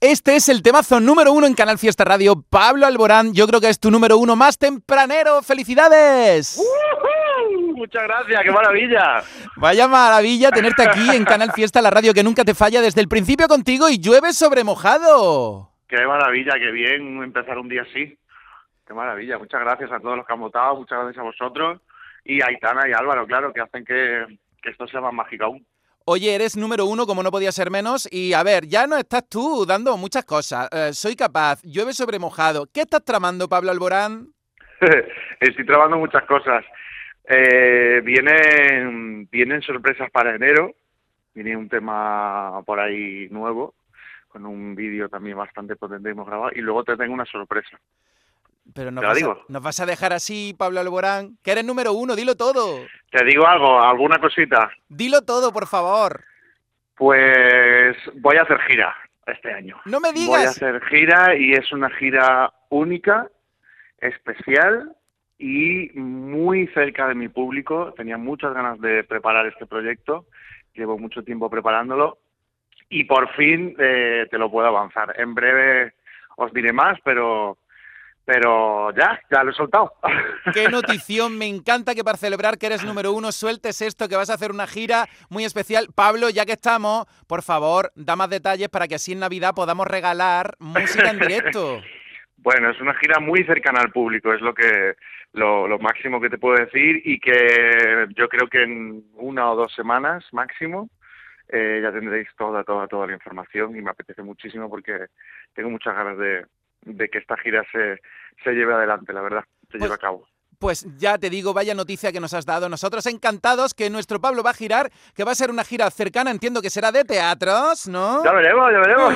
Este es el temazo número uno en Canal Fiesta Radio. Pablo Alborán, yo creo que es tu número uno más tempranero. ¡Felicidades! Muchas gracias, qué maravilla. Vaya maravilla tenerte aquí en Canal Fiesta, la radio que nunca te falla desde el principio contigo y llueve sobre mojado. Qué maravilla, qué bien empezar un día así. Qué maravilla. Muchas gracias a todos los que han votado, muchas gracias a vosotros y a Aitana y Álvaro, claro, que hacen que, que esto sea más mágico aún. Oye, eres número uno, como no podía ser menos. Y a ver, ya no estás tú dando muchas cosas. Eh, soy capaz, llueve sobre mojado. ¿Qué estás tramando, Pablo Alborán? Estoy tramando muchas cosas. Eh, vienen, vienen sorpresas para enero. Viene un tema por ahí nuevo, con un vídeo también bastante potente que hemos grabado. Y luego te tengo una sorpresa. Pero nos, vas a, nos vas a dejar así, Pablo Alborán, que eres número uno, dilo todo. Te digo algo, alguna cosita. Dilo todo, por favor. Pues voy a hacer gira este año. No me digas. Voy a hacer gira y es una gira única, especial y muy cerca de mi público. Tenía muchas ganas de preparar este proyecto, llevo mucho tiempo preparándolo y por fin eh, te lo puedo avanzar. En breve os diré más, pero pero ya, ya lo he soltado. Qué notición, me encanta que para celebrar que eres número uno sueltes esto, que vas a hacer una gira muy especial. Pablo, ya que estamos, por favor, da más detalles para que así en Navidad podamos regalar música en directo. Bueno, es una gira muy cercana al público, es lo que lo, lo máximo que te puedo decir y que yo creo que en una o dos semanas máximo eh, ya tendréis toda, toda, toda la información y me apetece muchísimo porque tengo muchas ganas de, de que esta gira se, se lleve adelante, la verdad, se lleve Pues- a cabo. Pues ya te digo, vaya noticia que nos has dado. Nosotros encantados que nuestro Pablo va a girar, que va a ser una gira cercana, entiendo que será de teatros, ¿no? Ya veremos, ya veremos.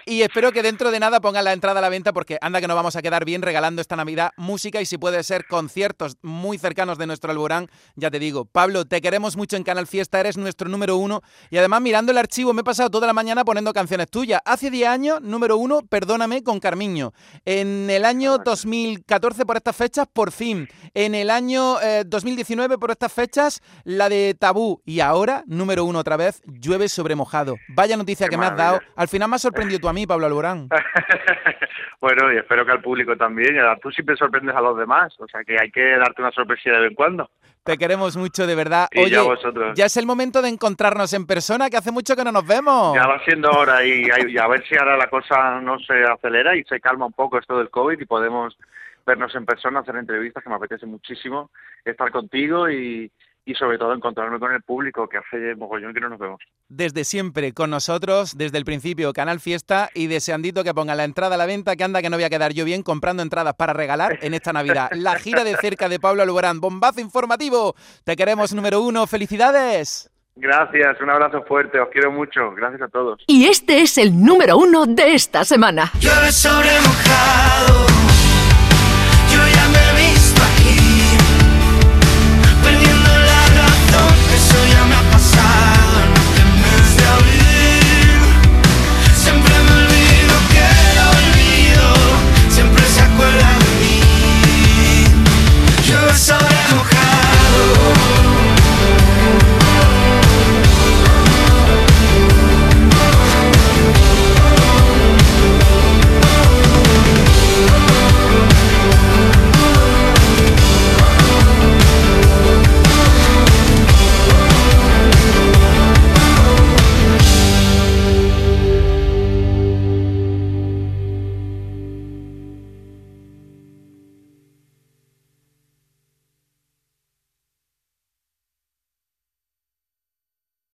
Y espero que dentro de nada pongan la entrada a la venta porque anda que nos vamos a quedar bien regalando esta Navidad música y si puede ser conciertos muy cercanos de nuestro Alborán, ya te digo. Pablo, te queremos mucho en Canal Fiesta, eres nuestro número uno y además mirando el archivo me he pasado toda la mañana poniendo canciones tuyas. Hace 10 años, número uno, Perdóname con Carmiño. En el año 2014 por estas fechas, por fin. En el año eh, 2019 por estas fechas, la de Tabú. Y ahora, número uno otra vez, Llueve sobre mojado. Vaya noticia Qué que me has maravilla. dado. Al final me has sorprendido tú a mí, Pablo Alborán. bueno, y espero que al público también. Tú siempre sorprendes a los demás, o sea que hay que darte una sorpresilla de vez en cuando. Te queremos mucho, de verdad. Y Oye, ya vosotros. ya es el momento de encontrarnos en persona, que hace mucho que no nos vemos. Ya va siendo hora y, y a ver si ahora la cosa no se acelera y se calma un poco esto del COVID y podemos vernos en persona, hacer entrevistas, que me apetece muchísimo estar contigo y, y sobre todo encontrarme con el público, que hace mogollón que no nos vemos. Desde siempre con nosotros, desde el principio, Canal Fiesta y deseandito que pongan la entrada a la venta, que anda que no voy a quedar yo bien comprando entradas para regalar en esta Navidad. La gira de cerca de Pablo Alborán, bombazo informativo. Te queremos número uno, felicidades. Gracias, un abrazo fuerte, os quiero mucho, gracias a todos. Y este es el número uno de esta semana. Llueve sobre mojado.